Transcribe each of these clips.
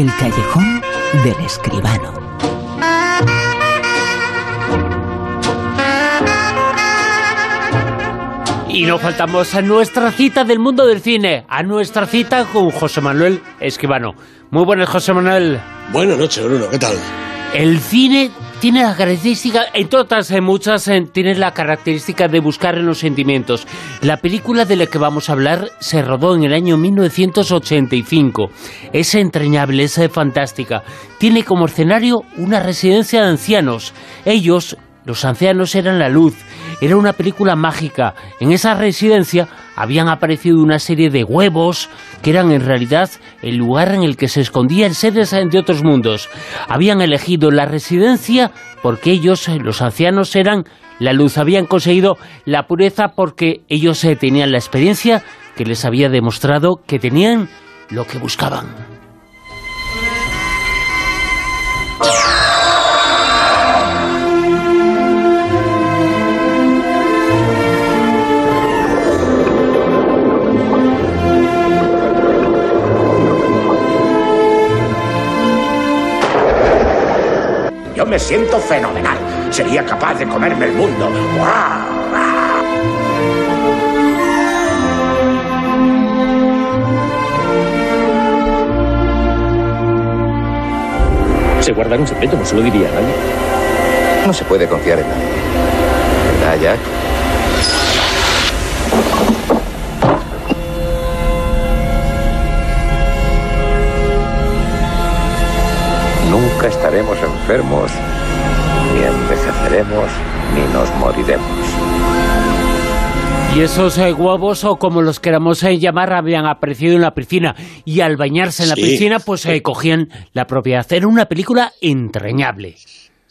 El callejón del escribano. Y no faltamos a nuestra cita del mundo del cine, a nuestra cita con José Manuel Escribano. Muy buenas, José Manuel. Buenas noches, Bruno, ¿qué tal? El cine tiene la característica, entre otras muchas, tiene la característica de buscar en los sentimientos. La película de la que vamos a hablar se rodó en el año 1985. Es entrañable, es fantástica. Tiene como escenario una residencia de ancianos. Ellos los ancianos eran la luz, era una película mágica. En esa residencia habían aparecido una serie de huevos que eran en realidad el lugar en el que se escondían seres de otros mundos. Habían elegido la residencia porque ellos, los ancianos, eran la luz. Habían conseguido la pureza porque ellos eh, tenían la experiencia que les había demostrado que tenían lo que buscaban. Me siento fenomenal. Sería capaz de comerme el mundo. Se guardan un secreto, no se lo diría a nadie. No se puede confiar en nadie. ¿Verdad, Jack? Nunca estaremos enfermos, ni envejeceremos, ni nos moriremos. Y esos eh, huevos, o como los queramos eh, llamar, habían aparecido en la piscina. Y al bañarse en la Sí. piscina, pues eh, cogían la propiedad. Era una película entrañable.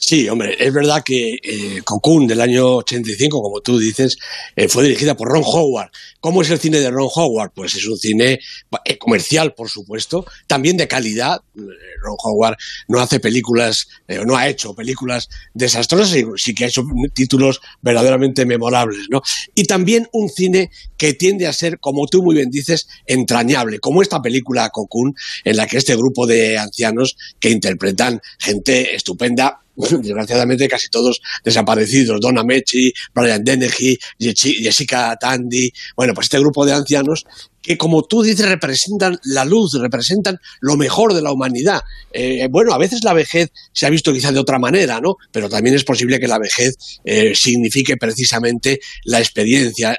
Sí, hombre, es verdad que eh, Cocoon del año 85, como tú dices, eh, fue dirigida por Ron Howard. ¿Cómo es el cine de Ron Howard? Pues es un cine eh, comercial, por supuesto, también de calidad. Ron Howard no hace películas, no ha hecho películas desastrosas, sí que ha hecho títulos verdaderamente memorables, ¿no? Y también un cine que tiende a ser, como tú muy bien dices, entrañable, como esta película Cocoon, en la que este grupo de ancianos que interpretan gente estupenda, desgraciadamente casi todos desaparecidos, Donna Mechi, Brian Dennehy, Jessica Tandy, bueno, pues este grupo de ancianos que como tú dices representan la luz, representan lo mejor de la humanidad. Eh, bueno, a veces la vejez se ha visto quizá de otra manera, ¿no? Pero también es posible que la vejez eh, signifique precisamente la experiencia,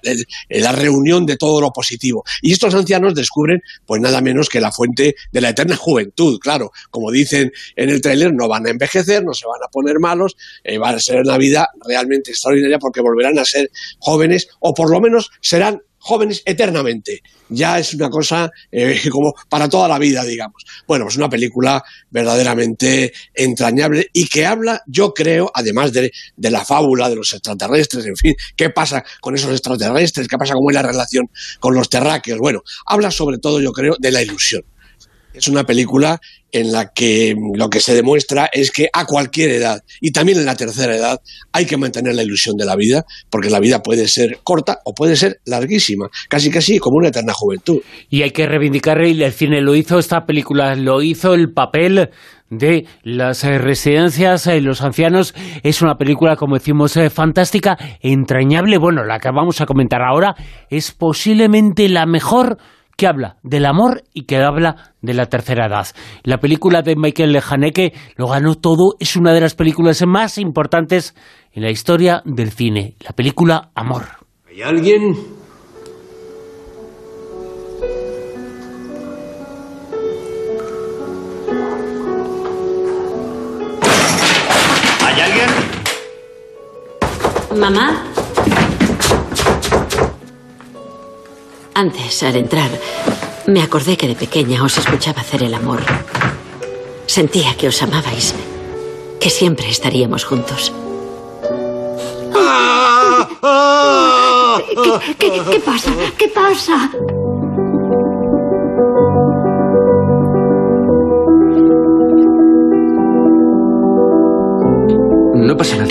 la reunión de todo lo positivo. Y estos ancianos descubren, pues nada menos que la fuente de la eterna juventud, claro. Como dicen en el tráiler, no van a envejecer, no se van a poner malos, eh, va a ser una vida realmente extraordinaria porque volverán a ser jóvenes o por lo menos serán jóvenes eternamente. Ya es una cosa eh, como para toda la vida, digamos. Bueno, pues una película verdaderamente entrañable y que habla, yo creo, además de, de la fábula de los extraterrestres, en fin, qué pasa con esos extraterrestres, qué pasa, cómo es la relación con los terráqueos. Bueno, habla sobre todo, yo creo, de la ilusión. Es una película en la que lo que se demuestra es que a cualquier edad, y también en la tercera edad, hay que mantener la ilusión de la vida, porque la vida puede ser corta o puede ser larguísima, casi casi como una eterna juventud. Y hay que reivindicar, y el cine lo hizo, esta película lo hizo, el papel de las eh, residencias, eh, los ancianos, es una película, como decimos, eh, fantástica, entrañable. Bueno, la que vamos a comentar ahora es posiblemente la mejor que habla del amor y que habla de la tercera edad. La película de Michael Haneke lo ganó todo, es una de las películas más importantes en la historia del cine, la película Amor. ¿Hay alguien? ¿Hay alguien? Mamá. Antes, al entrar, me acordé que de pequeña os escuchaba hacer el amor. Sentía que os amabais, que siempre estaríamos juntos. ¿Qué, qué, qué pasa? ¿Qué pasa? No pasa nada.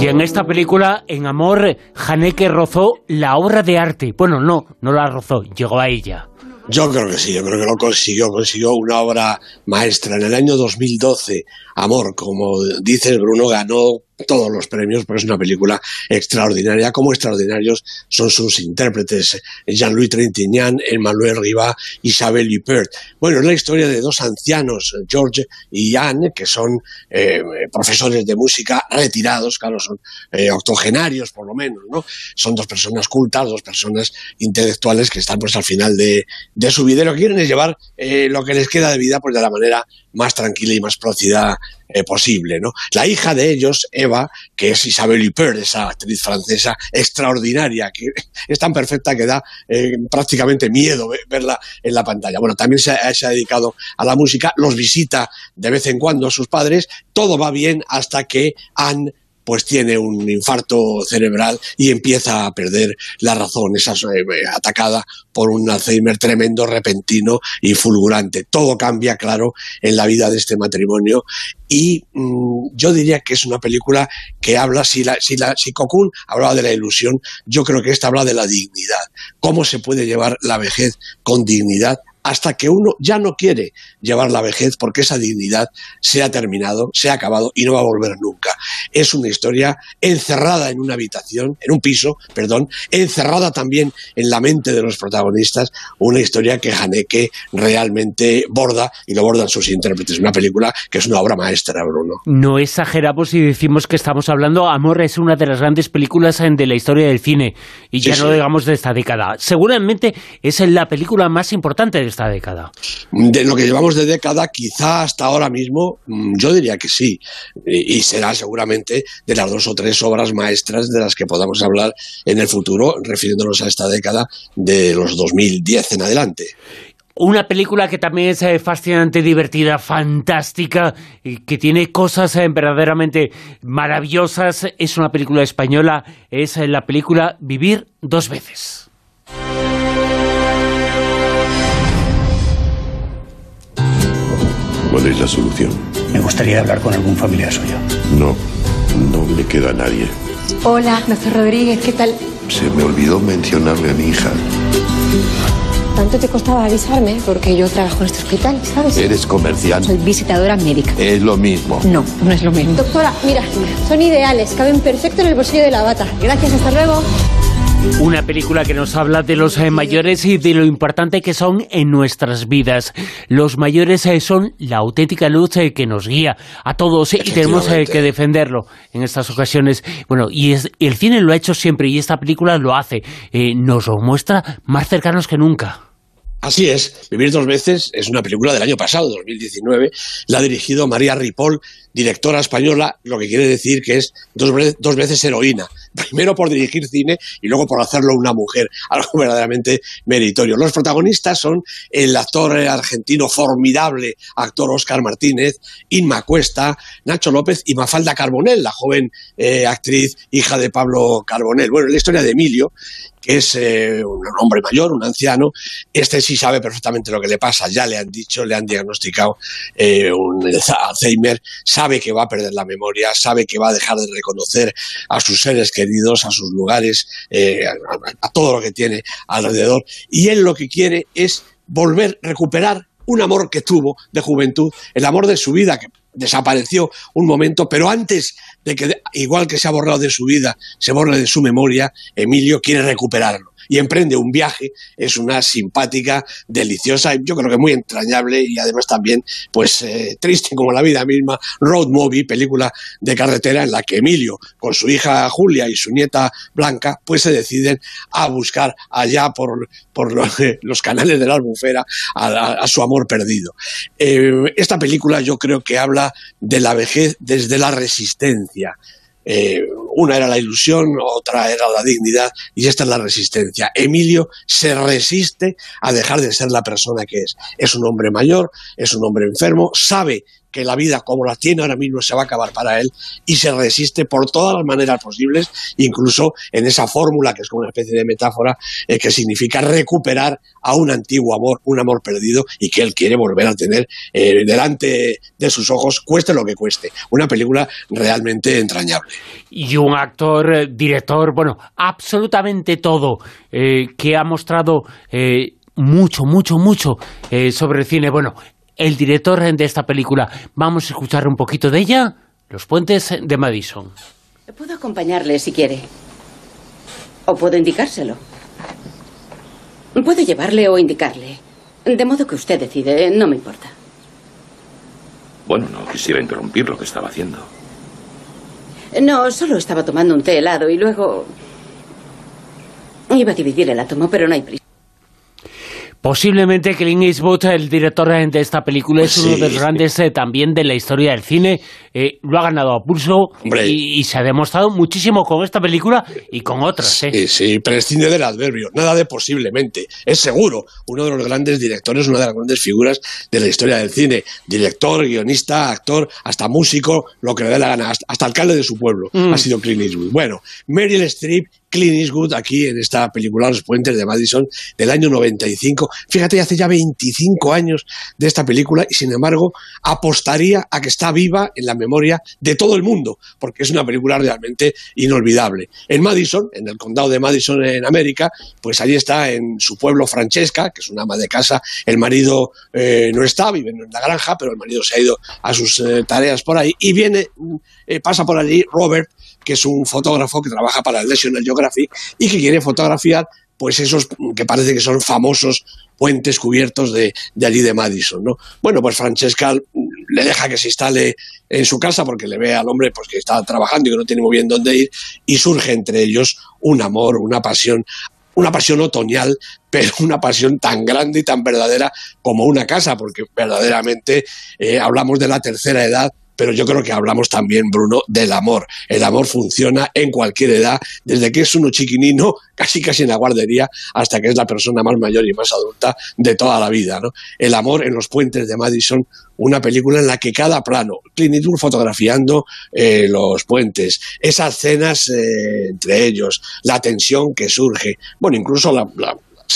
Y en esta película, en Amor, Haneke rozó la obra de arte. Bueno, no, no la rozó, llegó a ella. Yo creo que sí, yo creo que lo consiguió, consiguió una obra maestra. En el año 2012, Amor, como dices, Bruno ganó todos los premios porque es una película extraordinaria, como extraordinarios son sus intérpretes, Jean-Louis Trintignant, Emmanuel Riva, Isabelle Huppert. Bueno, es la historia de dos ancianos, George y Anne, que son eh, profesores de música retirados, claro, son eh, octogenarios por lo menos, ¿no? Son dos personas cultas, dos personas intelectuales que están pues al final de, su vida y lo que quieren es llevar eh, lo que les queda de vida pues de la manera más tranquila y más próxima eh, posible. ¿no? La hija de ellos, Eva, que es Isabelle Huppert, esa actriz francesa extraordinaria, que es tan perfecta que da eh, prácticamente miedo verla en la pantalla. Bueno, también se ha, se ha dedicado a la música, los visita de vez en cuando a sus padres, todo va bien hasta que Anne pues tiene un infarto cerebral y empieza a perder la razón, es eh, atacada por un Alzheimer tremendo, repentino y fulgurante. Todo cambia, claro, en la vida de este matrimonio. Y mmm, yo diría que es una película que habla, si, la, si, la, si Cocoon hablaba de la ilusión, yo creo que esta habla de la dignidad, cómo se puede llevar la vejez con dignidad hasta que uno ya no quiere llevar la vejez porque esa dignidad se ha terminado, se ha acabado y no va a volver nunca. Es una historia encerrada en una habitación, en un piso, perdón, encerrada también en la mente de los protagonistas, una historia que Haneke realmente borda y lo bordan sus intérpretes. Una película que es una obra maestra, Bruno. No exageramos si decimos que estamos hablando, Amor es una de las grandes películas de la historia del cine y ya no sí. digamos de esta década. Seguramente es la película más importante de esta década. De lo que llevamos de década, quizá hasta ahora mismo, mm, yo diría que sí. Y será seguramente de las dos o tres obras maestras de las que podamos hablar en el futuro, refiriéndonos a esta década de los 2010 en adelante. Una película que también es eh, fascinante, divertida, fantástica, que tiene cosas eh, verdaderamente maravillosas. Es una película española, es eh, la película Vivir dos veces. ¿Cuál es la solución? Me gustaría hablar con algún familiar suyo. No, no me queda nadie. Hola, doctor Rodríguez, ¿qué tal? Se me olvidó mencionarle a mi hija. ¿Tanto te costaba avisarme? Porque yo trabajo en este hospital, ¿sabes? ¿Eres comercial? Soy visitadora médica. Es lo mismo. No, no es lo mismo. Doctora, mira, son ideales, caben perfecto en el bolsillo de la bata. Gracias, hasta luego. Una película que nos habla de los eh, mayores y de lo importante que son en nuestras vidas. Los mayores eh, son la auténtica luz eh, que nos guía a todos y tenemos que defenderlo en estas ocasiones. Bueno, y es, el cine lo ha hecho siempre y esta película lo hace. Eh, nos lo muestra más cercanos que nunca. Así es, Vivir dos veces es una película del año pasado, 2019. La ha dirigido María Ripoll, directora española, lo que quiere decir que es dos, dos, veces heroína. Primero por dirigir cine y luego por hacerlo una mujer, algo verdaderamente meritorio. Los protagonistas son el actor argentino formidable, actor Oscar Martínez, Inma Cuesta, Nacho López y Mafalda Carbonell, la joven eh, actriz hija de Pablo Carbonell. Bueno, la historia de Emilio, es eh, un hombre mayor, un anciano, este sí sabe perfectamente lo que le pasa, ya le han dicho, le han diagnosticado eh, un Alzheimer, sabe que va a perder la memoria, sabe que va a dejar de reconocer a sus seres queridos, a sus lugares, eh, a, a todo lo que tiene alrededor, y él lo que quiere es volver, recuperar un amor que tuvo de juventud, el amor de su vida, que desapareció un momento, pero antes de que, igual que se ha borrado de su vida, se borre de su memoria, Emilio quiere recuperarlo y emprende un viaje, es una simpática, deliciosa, yo creo que muy entrañable y además también pues eh, triste como la vida misma, road movie, película de carretera en la que Emilio con su hija Julia y su nieta Blanca pues se deciden a buscar allá por, por los, canales de la albufera a su amor perdido. Eh, esta película yo creo que habla de la vejez desde la resistencia, eh, una era la ilusión, otra era la dignidad y esta es la resistencia. Emilio se resiste a dejar de ser la persona que es. Es un hombre mayor, es un hombre enfermo, sabe que la vida como la tiene ahora mismo se va a acabar para él y se resiste por todas las maneras posibles, incluso en esa fórmula que es como una especie de metáfora eh, que significa recuperar a un antiguo amor, un amor perdido y que él quiere volver a tener eh, delante de sus ojos, cueste lo que cueste. Una película realmente entrañable. Y un actor, eh, director, bueno, absolutamente todo, que ha mostrado mucho, mucho, mucho sobre el cine. Bueno, el director de esta película, vamos a escuchar un poquito de ella, Los puentes de Madison. Puedo acompañarle si quiere. O puedo indicárselo. Puedo llevarle o indicarle. De modo que usted decide, no me importa. Bueno, no quisiera interrumpir lo que estaba haciendo. No, solo estaba tomando un té helado y luego... Iba a dividir el átomo, pero no hay prisa. Posiblemente Clint Eastwood, el director de esta película, es uno de los grandes eh, también de la historia del cine. Eh, lo ha ganado a pulso y, se ha demostrado muchísimo con esta película y con otras. ¿eh? Sí, sí, prescinde del adverbio. Nada de posiblemente. Es seguro uno de los grandes directores, una de las grandes figuras de la historia del cine. Director, guionista, actor, hasta músico, lo que le dé la gana. Hasta, alcalde de su pueblo mm. ha sido Clint Eastwood. Bueno, Meryl Streep Clint Eastwood aquí en esta película Los Puentes de Madison del año 95. Fíjate, hace ya 25 años de esta película y sin embargo apostaría a que está viva en la memoria de todo el mundo, porque es una película realmente inolvidable. En Madison, en el condado de Madison en América, pues allí está en su pueblo Francesca, que es una ama de casa, el marido eh, no está, vive en la granja, pero el marido se ha ido a sus eh, tareas por ahí y viene, eh, pasa por allí Robert, que es un fotógrafo que trabaja para el National Geographic y que quiere fotografiar pues esos que parece que son famosos puentes cubiertos de, allí de Madison, ¿no? Bueno, pues Francesca le deja que se instale en su casa porque le ve al hombre pues que está trabajando y que no tiene muy bien dónde ir y surge entre ellos un amor, una pasión una pasión otoñal, pero una pasión tan grande y tan verdadera como una casa, porque verdaderamente eh, hablamos de la tercera edad pero yo creo que hablamos también, Bruno, del amor. El amor funciona en cualquier edad, desde que es uno chiquinino, casi casi en la guardería, hasta que es la persona más mayor y más adulta de toda la vida. ¿no? El amor en los puentes de Madison, una película en la que cada plano, Clint Eastwood fotografiando eh, los puentes, esas cenas eh, entre ellos, la tensión que surge, bueno, incluso la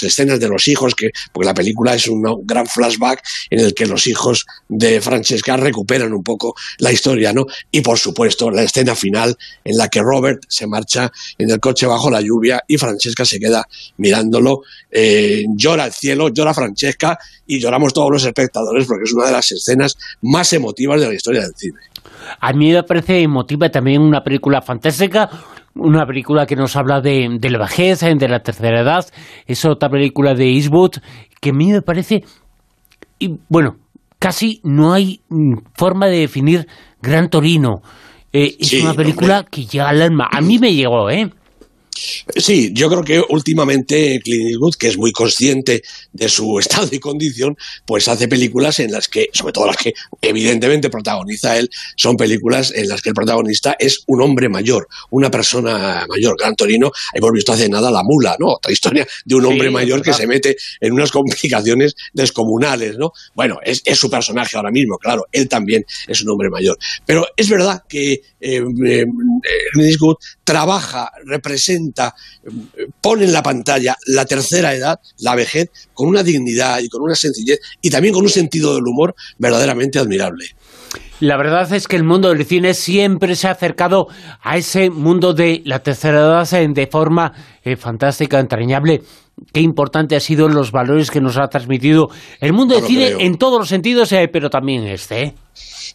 escenas de los hijos, que, porque la película es un gran flashback en el que los hijos de Francesca recuperan un poco la historia, ¿no? Y por supuesto, la escena final en la que Robert se marcha en el coche bajo la lluvia y Francesca se queda mirándolo, eh, llora el cielo, llora Francesca y lloramos todos los espectadores porque es una de las escenas más emotivas de la historia del cine. A mí me parece emotiva también una película fantástica, una película que nos habla de, de la vejez, de la tercera edad. Es otra película de Eastwood que a mí me parece... Y, bueno, casi no hay mm, forma de definir Gran Torino. Eh, es una película que llega al alma. A mí me llegó, ¿eh? Sí, yo creo que últimamente Clint Eastwood, que es muy consciente de su estado y condición, pues hace películas en las que, sobre todo las que evidentemente protagoniza él, son películas en las que el protagonista es un hombre mayor, una persona mayor. Gran Torino, hemos visto hace nada La Mula, ¿no? Otra historia de un hombre mayor que se mete en unas complicaciones descomunales, ¿no? Bueno, es, su personaje ahora mismo, claro, él también es un hombre mayor. Pero es verdad que eh, eh, Clint Eastwood trabaja, representa pone en la pantalla la tercera edad, la vejez, con una dignidad y con una sencillez y también con un sentido del humor verdaderamente admirable. La verdad es que el mundo del cine siempre se ha acercado a ese mundo de la tercera edad de forma eh, fantástica, entrañable. Qué importante han sido los valores que nos ha transmitido el mundo del cine en todos los sentidos, eh, pero también este.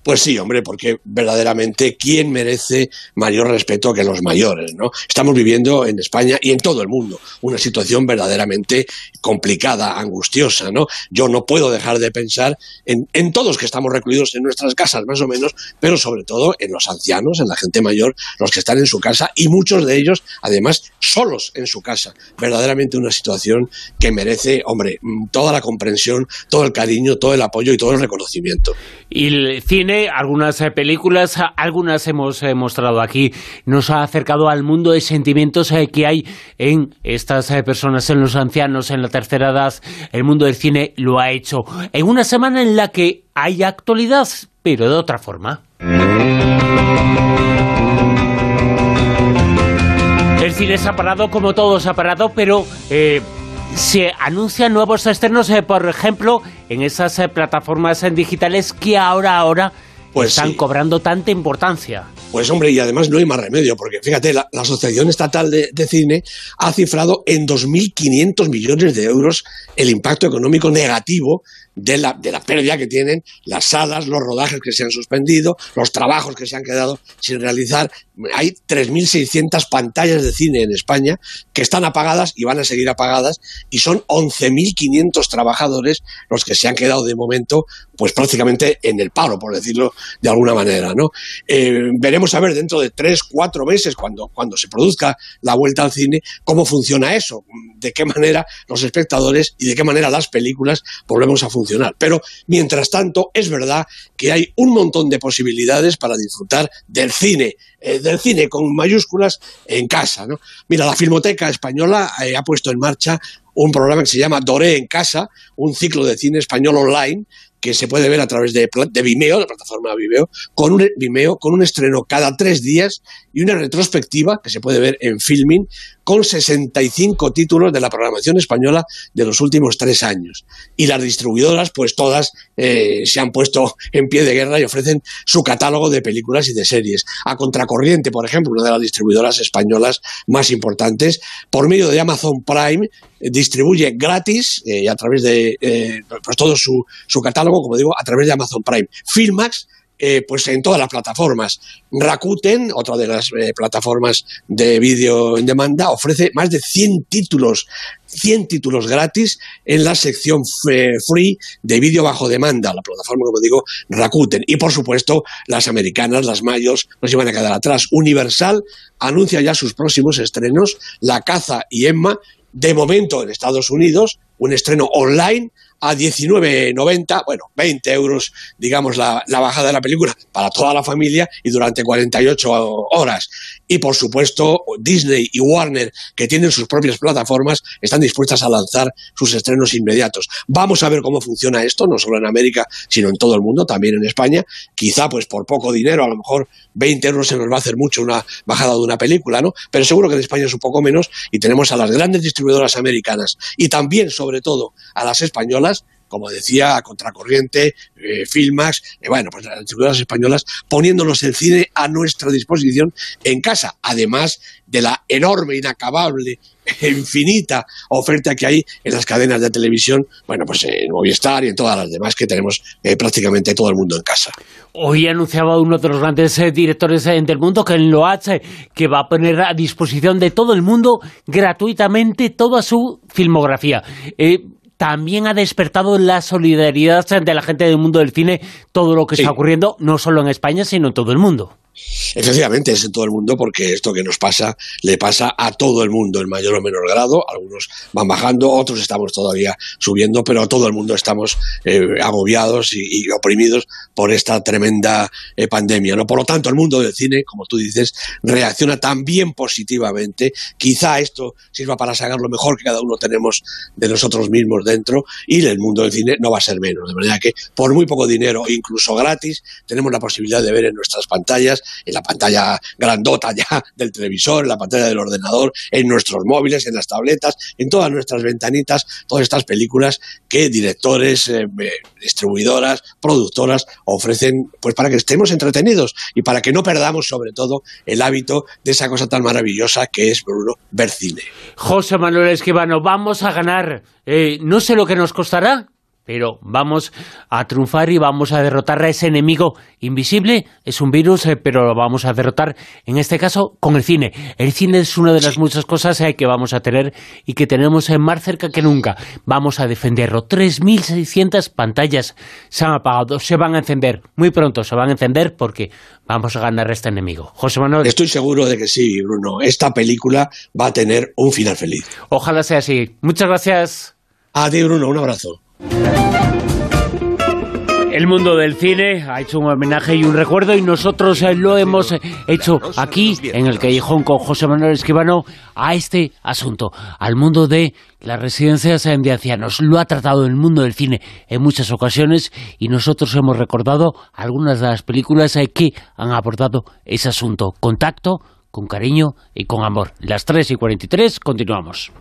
Pues sí, hombre, porque verdaderamente, ¿quién merece mayor respeto que los mayores? ¿no? Estamos viviendo en España y en todo el mundo una situación verdaderamente complicada, angustiosa. ¿no? Yo no puedo dejar de pensar en, todos que estamos recluidos en nuestras casas, más o menos, pero sobre todo en los ancianos, en la gente mayor, los que están en su casa y muchos de ellos, además, solos en su casa. Verdaderamente una situación que merece, hombre, toda la comprensión, todo el cariño, todo el apoyo y todo el reconocimiento. El cine, algunas eh, películas, algunas hemos eh, mostrado aquí, nos ha acercado al mundo de sentimientos eh, que hay en estas personas, en los ancianos, en la tercera edad. El mundo del cine lo ha hecho. En una semana en la que hay actualidad, pero de otra forma. El cine se ha parado como todo se ha parado, pero eh, se anuncian nuevos estrenos, eh, por ejemplo, en esas eh, plataformas eh, digitales que ahora, ahora Pues están sí. cobrando tanta importancia. Pues hombre, y además no hay más remedio, porque fíjate, la, la Asociación Estatal de, de Cine ha cifrado en 2.500 millones de euros el impacto económico negativo de la, de la pérdida que tienen las salas, los rodajes que se han suspendido, los trabajos que se han quedado sin realizar. Hay 3.600 pantallas de cine en España que están apagadas y van a seguir apagadas y son 11.500 trabajadores los que se han quedado de momento pues prácticamente en el paro, por decirlo de alguna manera. ¿no? Eh, veremos a ver dentro de tres, cuatro meses, cuando, cuando se produzca la vuelta al cine, cómo funciona eso, de qué manera los espectadores y de qué manera las películas volvemos a funcionar. Pero, mientras tanto, es verdad que hay un montón de posibilidades para disfrutar del cine, eh, del cine con mayúsculas en casa. Mira, la Filmoteca Española eh, ha puesto en marcha un programa que se llama Doré en casa, un ciclo de cine español online que se puede ver a través de, de Vimeo, la plataforma Vimeo, con un Vimeo, con un estreno cada tres días y una retrospectiva que se puede ver en Filming con 65 títulos de la programación española de los últimos tres años. Y las distribuidoras, pues todas eh, se han puesto en pie de guerra y ofrecen su catálogo de películas y de series. A Contracorriente, por ejemplo, una de las distribuidoras españolas más importantes, por medio de Amazon Prime, distribuye gratis eh, a través de eh, pues todo su, su catálogo, como digo, a través de Amazon Prime. Filmax eh, pues en todas las plataformas. Rakuten, otra de las eh, plataformas de vídeo en demanda, ofrece más de 100 títulos, 100 títulos gratis en la sección free de vídeo bajo demanda, la plataforma, como digo, Rakuten. Y por supuesto, las americanas, las mayos, no se van a quedar atrás. Universal anuncia ya sus próximos estrenos, La Caza y Emma, de momento en Estados Unidos, un estreno online a 19,90, bueno, 20 euros, digamos, la, la bajada de la película para toda la familia y durante 48 horas. Y por supuesto, Disney y Warner, que tienen sus propias plataformas, están dispuestas a lanzar sus estrenos inmediatos. Vamos a ver cómo funciona esto, no solo en América, sino en todo el mundo, también en España. Quizá, pues por poco dinero, a lo mejor 20 euros se nos va a hacer mucho una bajada de una película, ¿no? Pero seguro que en España es un poco menos y tenemos a las grandes distribuidoras americanas y también, sobre todo, a las españolas como decía, Contracorriente, eh, Filmax, eh, bueno, pues las distribuidoras españolas poniéndonos el cine a nuestra disposición en casa, además de la enorme, inacabable, infinita oferta que hay en las cadenas de televisión, bueno, pues en Movistar y en todas las demás que tenemos eh, prácticamente todo el mundo en casa. Hoy anunciaba uno de los grandes directores del mundo, que en Loach, que va a poner a disposición de todo el mundo gratuitamente toda su filmografía. También ha despertado la solidaridad de la gente del mundo del cine, todo lo que Sí. está ocurriendo, no solo en España, sino en todo el mundo. Efectivamente, es en todo el mundo porque esto que nos pasa le pasa a todo el mundo en mayor o menor grado. Algunos van bajando, otros estamos todavía subiendo, pero a todo el mundo estamos eh, agobiados y, oprimidos por esta tremenda eh, pandemia. ¿no? Por lo tanto, el mundo del cine, como tú dices, reacciona también positivamente. Quizá esto sirva para sacar lo mejor que cada uno tenemos de nosotros mismos dentro y el mundo del cine no va a ser menos. De manera que por muy poco dinero, incluso gratis, tenemos la posibilidad de ver en nuestras pantallas en la pantalla grandota ya del televisor, en la pantalla del ordenador, en nuestros móviles, en las tabletas, en todas nuestras ventanitas, todas estas películas que directores, eh, eh, distribuidoras, productoras ofrecen pues para que estemos entretenidos y para que no perdamos sobre todo el hábito de esa cosa tan maravillosa que es, Bruno, ver cine. José Manuel Esquivano, vamos a ganar. Eh, no sé lo que nos costará, pero vamos a triunfar y vamos a derrotar a ese enemigo invisible. Es un virus, eh, pero lo vamos a derrotar, en este caso, con el cine. El cine es una de las muchas cosas eh, que vamos a tener y que tenemos eh, más cerca que nunca. Vamos a defenderlo. 3.600 pantallas se han apagado, se van a encender. Muy pronto se van a encender porque vamos a ganar a este enemigo. José Manuel. Estoy seguro de que sí, Bruno. Esta película va a tener un final feliz. Ojalá sea así. Muchas gracias. A ti, Bruno, un abrazo. El mundo del cine ha hecho un homenaje y un recuerdo y nosotros eh, lo hemos eh, hecho aquí en el Callejón con José Manuel Esquivano a este asunto, al mundo de las residencias de ancianos. Lo ha tratado el mundo del cine en muchas ocasiones y nosotros hemos recordado algunas de las películas eh, que han abordado ese asunto. Contacto, con cariño y con amor. Las 3 y 43 continuamos.